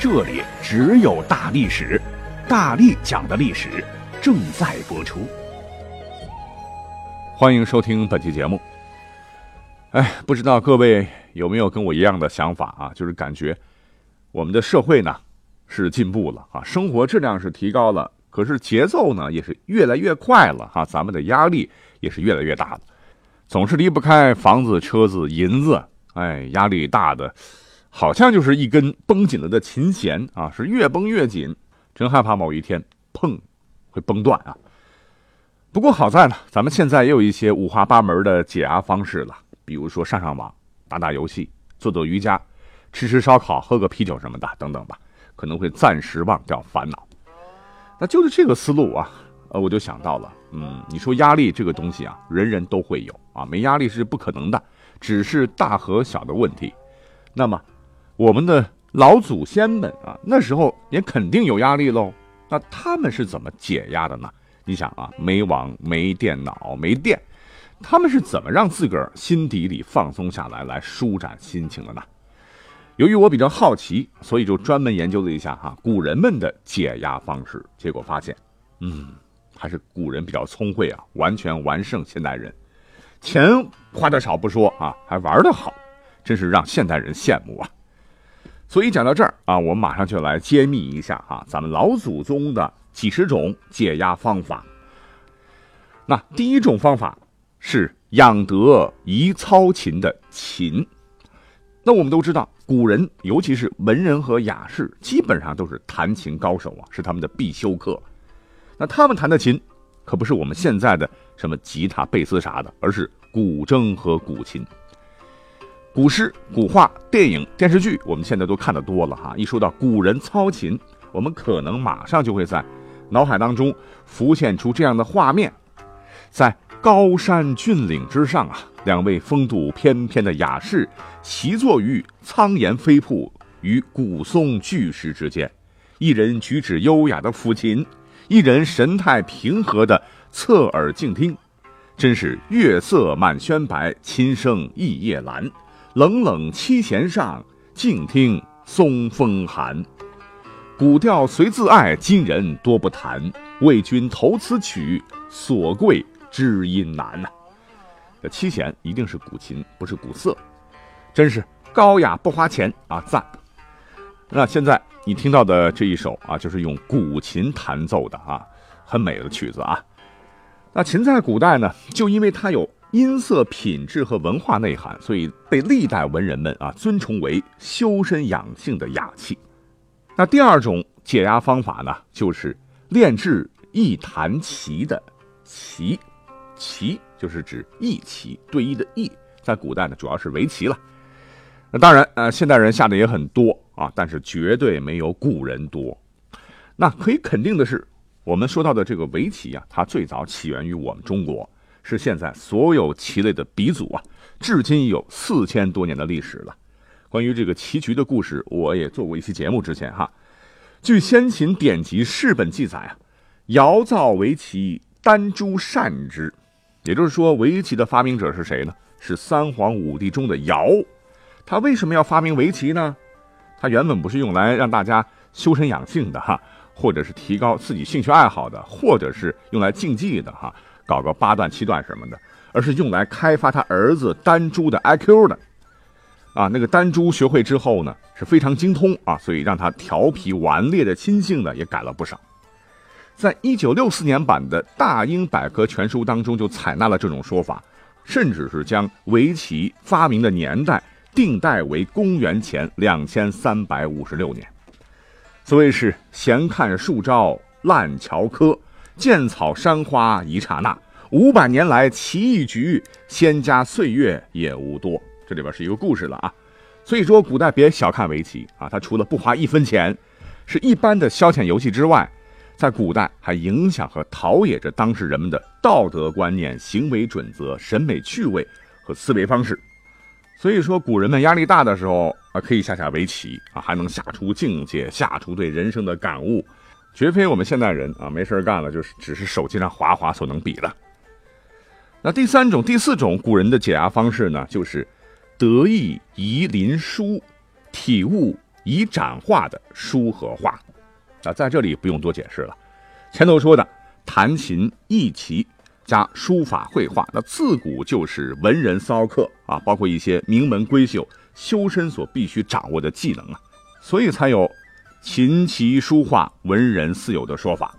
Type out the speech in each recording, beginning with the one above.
这里只有大历史，大力讲的历史正在播出。欢迎收听本期节目。哎，不知道各位有没有跟我一样的想法啊？就是感觉我们的社会呢是进步了啊，生活质量是提高了，可是节奏呢也是越来越快了哈，咱们的压力也是越来越大了，总是离不开房子、车子、银子，哎，压力大的。好像就是一根绷紧了的琴弦啊，是越绷越紧，真害怕某一天砰会崩断啊。不过好在呢，咱们现在也有一些五花八门的解压方式了，比如说上上网、打打游戏、做做瑜伽、吃吃烧烤、喝个啤酒什么的等等吧，可能会暂时忘掉烦恼。那就是这个思路啊，呃，我就想到了，嗯，你说压力这个东西啊，人人都会有啊，没压力是不可能的，只是大和小的问题。那么。我们的老祖先们啊，那时候也肯定有压力喽。那他们是怎么解压的呢？你想啊，没网、没电脑、没电，他们是怎么让自个儿心底里放松下来，来舒展心情的呢？由于我比较好奇，所以就专门研究了一下哈古人们的解压方式。结果发现，嗯，还是古人比较聪慧啊，完全完胜现代人。钱花的少不说啊，还玩的好，真是让现代人羡慕啊。所以讲到这儿啊，我们马上就来揭秘一下哈，咱们老祖宗的几十种解压方法。那第一种方法是养德宜操琴的琴。那我们都知道，古人尤其是文人和雅士，基本上都是弹琴高手啊，是他们的必修课。那他们弹的琴，可不是我们现在的什么吉他、贝斯啥的，而是古筝和古琴。古诗、古画、电影、电视剧，我们现在都看得多了哈。一说到古人操琴，我们可能马上就会在脑海当中浮现出这样的画面：在高山峻岭之上啊，两位风度翩翩的雅士齐坐于苍岩飞瀑与古松巨石之间，一人举止优雅的抚琴，一人神态平和的侧耳静听，真是月色满轩白，琴声一夜阑。冷冷七弦上，静听松风寒。古调随自爱，今人多不弹。为君投此曲，所贵知音难呐。这七弦一定是古琴，不是古瑟，真是高雅不花钱啊！赞。那现在你听到的这一首啊，就是用古琴弹奏的啊，很美的曲子啊。那琴在古代呢，就因为它有。音色品质和文化内涵，所以被历代文人们啊尊崇为修身养性的雅器。那第二种解压方法呢，就是练制一弹棋的棋，棋就是指弈棋对弈的弈，在古代呢主要是围棋了。那当然，呃，现代人下的也很多啊，但是绝对没有古人多。那可以肯定的是，我们说到的这个围棋啊，它最早起源于我们中国。是现在所有棋类的鼻祖啊，至今有四千多年的历史了。关于这个棋局的故事，我也做过一期节目。之前哈，据先秦典籍世本记载啊，尧造围棋，丹朱善之。也就是说，围棋的发明者是谁呢？是三皇五帝中的尧。他为什么要发明围棋呢？他原本不是用来让大家修身养性的哈，或者是提高自己兴趣爱好的，或者是用来竞技的哈。搞个八段七段什么的，而是用来开发他儿子丹朱的 IQ 的，啊，那个丹朱学会之后呢，是非常精通啊，所以让他调皮顽劣的亲性呢也改了不少。在一九六四年版的大英百科全书当中就采纳了这种说法，甚至是将围棋发明的年代定代为公元前两千三百五十六年。所谓是闲看数招烂桥柯。剑草山花一刹那，五百年来棋一局，仙家岁月也无多。这里边是一个故事了啊。所以说，古代别小看围棋啊，它除了不花一分钱，是一般的消遣游戏之外，在古代还影响和陶冶着当时人们的道德观念、行为准则、审美趣味和思维方式。所以说，古人们压力大的时候啊，可以下下围棋啊，还能下出境界，下出对人生的感悟，绝非我们现代人啊没事干了就是只是手机上划划所能比的。那第三种、第四种古人的解压方式呢，就是得意宜临书，体悟宜展画的书和画。啊，在这里不用多解释了，前头说的弹琴、弈棋。加书法绘画，那自古就是文人骚客啊，包括一些名门闺秀修身所必须掌握的技能啊，所以才有琴棋书画文人四有的说法。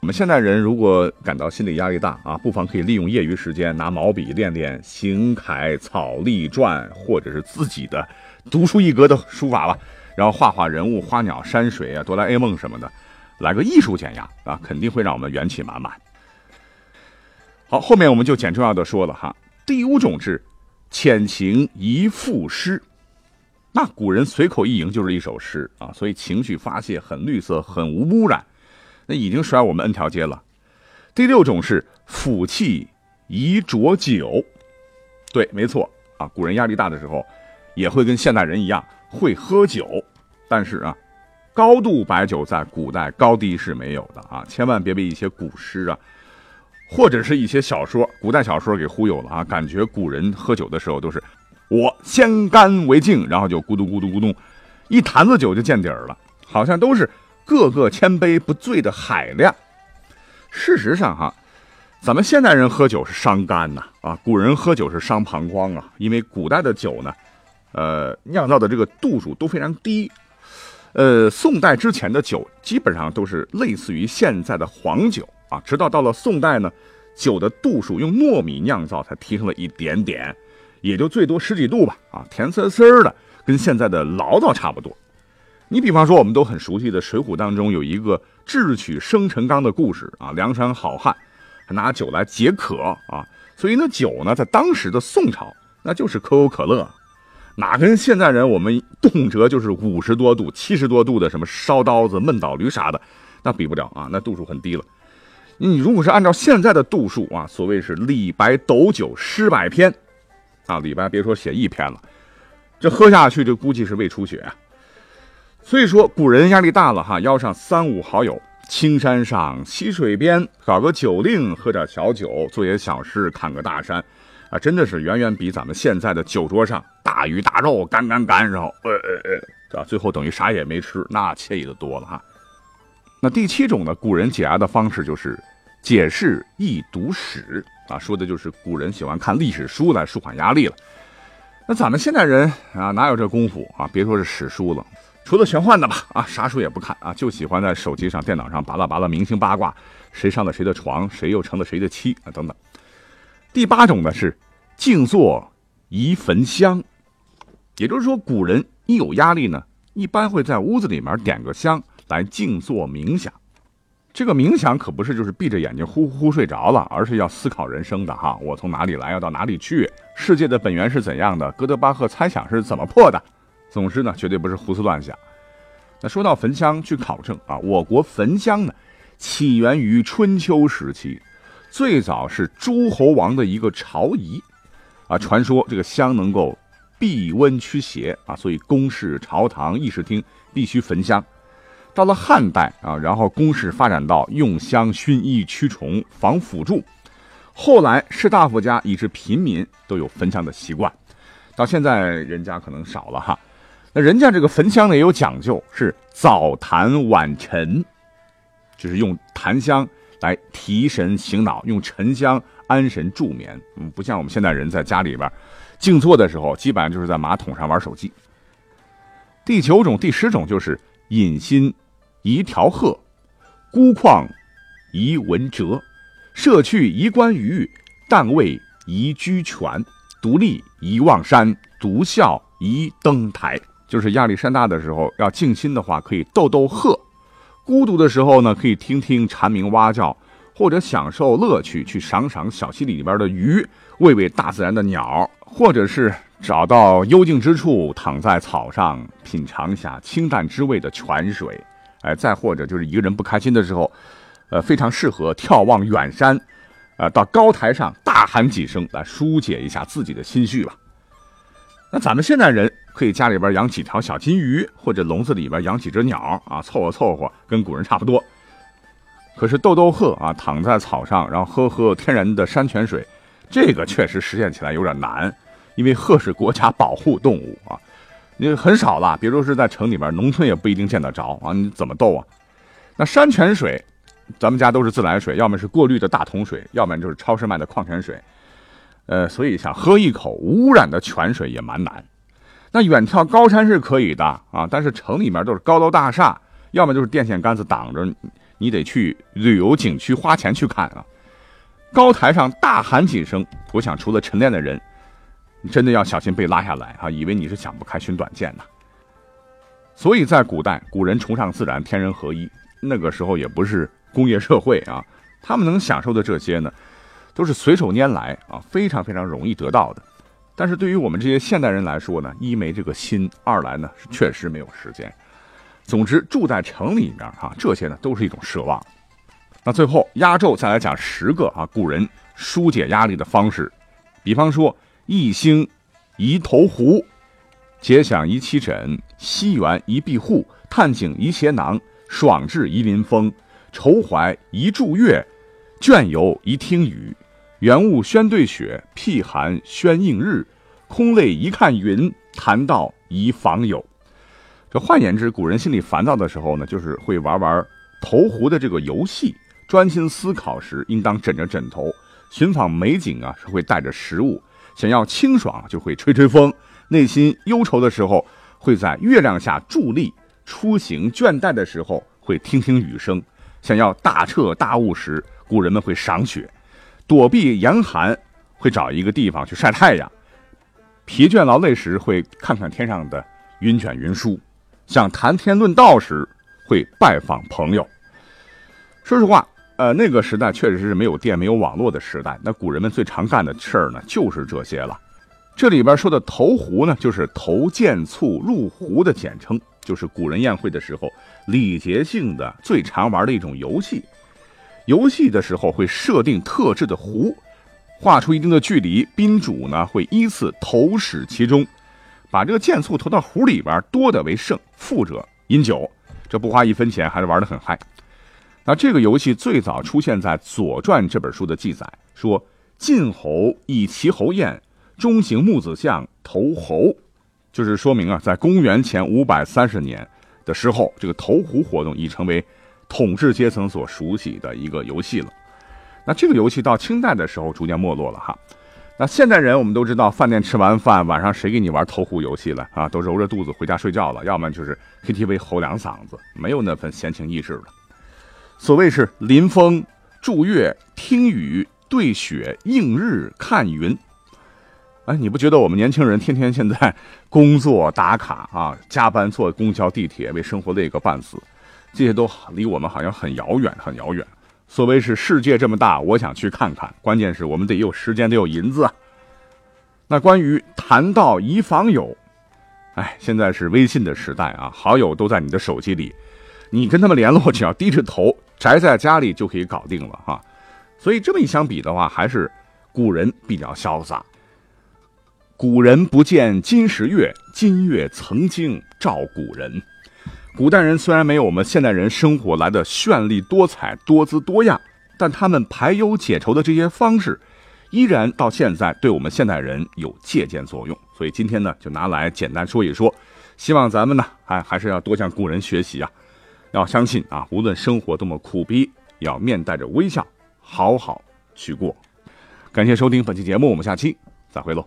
我们现代人如果感到心理压力大啊，不妨可以利用业余时间拿毛笔练练行楷、草隶、篆，或者是自己的独树一格的书法吧，然后画画人物、花鸟、山水啊、哆啦 A 梦什么的，来个艺术减压啊，肯定会让我们元气满满。好，后面我们就简重要的说了哈。第五种是浅情一赋诗，那古人随口一吟就是一首诗啊，所以情绪发泄很绿色，很无污染，那已经甩我们 n 条街了。第六种是抚气宜浊酒，对，没错啊，古人压力大的时候也会跟现代人一样会喝酒，但是啊，高度白酒在古代高低是没有的啊，千万别被一些古诗啊。或者是一些小说，古代小说给忽悠了啊！感觉古人喝酒的时候都是我先干为敬，然后就咕嘟咕嘟咕嘟，一坛子酒就见底儿了，好像都是个个千杯不醉的海量。事实上哈，咱们现代人喝酒是伤肝呐啊，古人喝酒是伤膀胱啊，因为古代的酒呢，呃，酿造的这个度数都非常低。呃，宋代之前的酒基本上都是类似于现在的黄酒。啊，直到到了宋代呢，酒的度数用糯米酿造才提升了一点点，也就最多十几度吧。啊，甜丝丝的，跟现在的醪糟差不多。你比方说，我们都很熟悉的《水浒》当中有一个智取生辰纲的故事啊，梁山好汉拿酒来解渴啊，所以那酒呢，在当时的宋朝那就是可口可乐，哪跟现在人我们动辄就是五十多度、七十多度的什么烧刀子、闷倒驴啥的，那比不了啊，那度数很低了。你如果是按照现在的度数啊，所谓是李白斗酒诗百篇，啊，李白别说写一篇了，这喝下去就估计是胃出血。所以说古人压力大了哈，邀上三五好友，青山上、溪水边，搞个酒令，喝点小酒，做些小事，看个大山，啊，真的是远远比咱们现在的酒桌上大鱼大肉干干干，然后呃呃呃，啊，最后等于啥也没吃，那惬意的多了哈。那第七种呢？古人解压的方式就是解释易读史啊，说的就是古人喜欢看历史书来舒缓压力了。那咱们现代人啊，哪有这功夫啊？别说是史书了，除了玄幻的吧，啊，啥书也不看啊，就喜欢在手机上、电脑上扒拉扒拉明星八卦，谁上了谁的床，谁又成了谁的妻啊，等等。第八种呢是静坐宜焚香，也就是说，古人一有压力呢，一般会在屋子里面点个香。来静坐冥想，这个冥想可不是就是闭着眼睛呼呼呼睡着了，而是要思考人生的哈。我从哪里来，要到哪里去？世界的本源是怎样的？哥德巴赫猜想是怎么破的？总之呢，绝对不是胡思乱想。那说到焚香，据考证啊，我国焚香呢，起源于春秋时期，最早是诸侯王的一个朝仪啊。传说这个香能够避瘟驱邪啊，所以宫室、朝堂、议事厅必须焚香。到了汉代啊，然后宫室发展到用香熏衣驱虫防腐蛀，后来士大夫家以至平民都有焚香的习惯，到现在人家可能少了哈。那人家这个焚香呢也有讲究，是早檀晚沉，就是用檀香来提神醒脑，用沉香安神助眠。嗯，不像我们现代人在家里边静坐的时候，基本上就是在马桶上玩手机。第九种、第十种就是隐心。宜调鹤，孤旷宜闻哲，舍去宜观鱼，但位宜居泉，独立宜望山，独笑宜登台。就是压力山大的时候，要静心的话，可以逗逗鹤；孤独的时候呢，可以听听蝉鸣蛙叫，或者享受乐趣，去赏赏小溪里边的鱼，喂喂大自然的鸟，或者是找到幽静之处，躺在草上，品尝一下清淡之味的泉水。哎，再或者就是一个人不开心的时候，呃，非常适合眺望远山，啊，到高台上大喊几声来疏解一下自己的心绪吧。那咱们现代人可以家里边养几条小金鱼，或者笼子里边养几只鸟啊，凑合凑合，跟古人差不多。可是逗逗鹤啊，躺在草上，然后喝喝天然的山泉水，这个确实实现起来有点难，因为鹤是国家保护动物啊，你很少了。比如是在城里边，农村也不一定见得着啊，你怎么逗啊？那山泉水，咱们家都是自来水，要么是过滤的大桶水，要么就是超市卖的矿泉水。呃，所以想喝一口污染的泉水也蛮难。那远眺高山是可以的啊，但是城里面都是高楼大厦，要么就是电线杆子挡着，你得去旅游景区花钱去看啊。高台上大喊几声，我想除了晨练的人，你真的要小心被拉下来啊，以为你是想不开寻短见呢。所以在古代，古人崇尚自然，天人合一，那个时候也不是工业社会啊，他们能享受的这些呢。都是随手拈来啊，非常非常容易得到的。但是对于我们这些现代人来说呢，一没这个心，二来呢是确实没有时间。总之，住在城里面啊，这些呢都是一种奢望。那最后压轴再来讲十个啊，古人疏解压力的方式。比方说，一兴宜投壶，结想宜栖枕，西园宜庇护，探景宜携囊，爽志宜临风，愁怀宜助月，倦游宜听雨。原物宣对雪，辟寒宣映日，空泪一看云，谈道宜访友。这换言之，古人心里烦躁的时候呢，就是会玩玩投壶的这个游戏；专心思考时，应当枕着枕头；寻访美景啊，是会带着食物；想要清爽，就会吹吹风；内心忧愁的时候，会在月亮下伫立；出行倦怠的时候，会听听雨声；想要大彻大悟时，古人们会赏雪。躲避严寒，会找一个地方去晒太阳；疲倦劳累时，会看看天上的云卷云舒；想谈天论道时，会拜访朋友。说实话，呃，那个时代确实是没有电、没有网络的时代。那古人们最常干的事儿呢，就是这些了。这里边说的投壶呢，就是投剑簇入壶的简称，就是古人宴会的时候礼节性的最常玩的一种游戏。游戏的时候会设定特制的壶，画出一定的距离，宾主呢会依次投矢其中，把这个箭簇投到壶里边，多的为胜，负者饮酒。这不花一分钱，还是玩得很嗨。那这个游戏最早出现在《左传》这本书的记载，说晋侯以齐侯宴，中行木子相投侯，就是说明啊，在公元前五百三十年的时候，这个投壶活动已成为。统治阶层所熟悉的一个游戏了，那这个游戏到清代的时候逐渐没落了哈。那现代人我们都知道，饭店吃完饭，晚上谁给你玩投壶游戏了啊？都揉着肚子回家睡觉了，要么就是 KTV 吼两嗓子，没有那份闲情逸致了。所谓是临风、祝月、听雨、对雪、映日、看云。哎，你不觉得我们年轻人天天现在工作打卡啊，加班坐公交、地铁，为生活累个半死？这些都离我们好像很遥远，很遥远。所谓是世界这么大，我想去看看。关键是我们得有时间，得有银子啊。那关于谈到宜访友，哎，现在是微信的时代啊，好友都在你的手机里，你跟他们联络，只要低着头宅在家里就可以搞定了哈。所以这么一相比的话，还是古人比较潇洒。古人不见今时月，今月曾经照古人。古代人虽然没有我们现代人生活来的绚丽多彩、多姿多样，但他们排忧解愁的这些方式，依然到现在对我们现代人有借鉴作用。所以今天呢，就拿来简单说一说，希望咱们呢，还还是要多向古人学习啊！要相信啊，无论生活多么苦逼，要面带着微笑，好好去过。感谢收听本期节目，我们下期再会喽。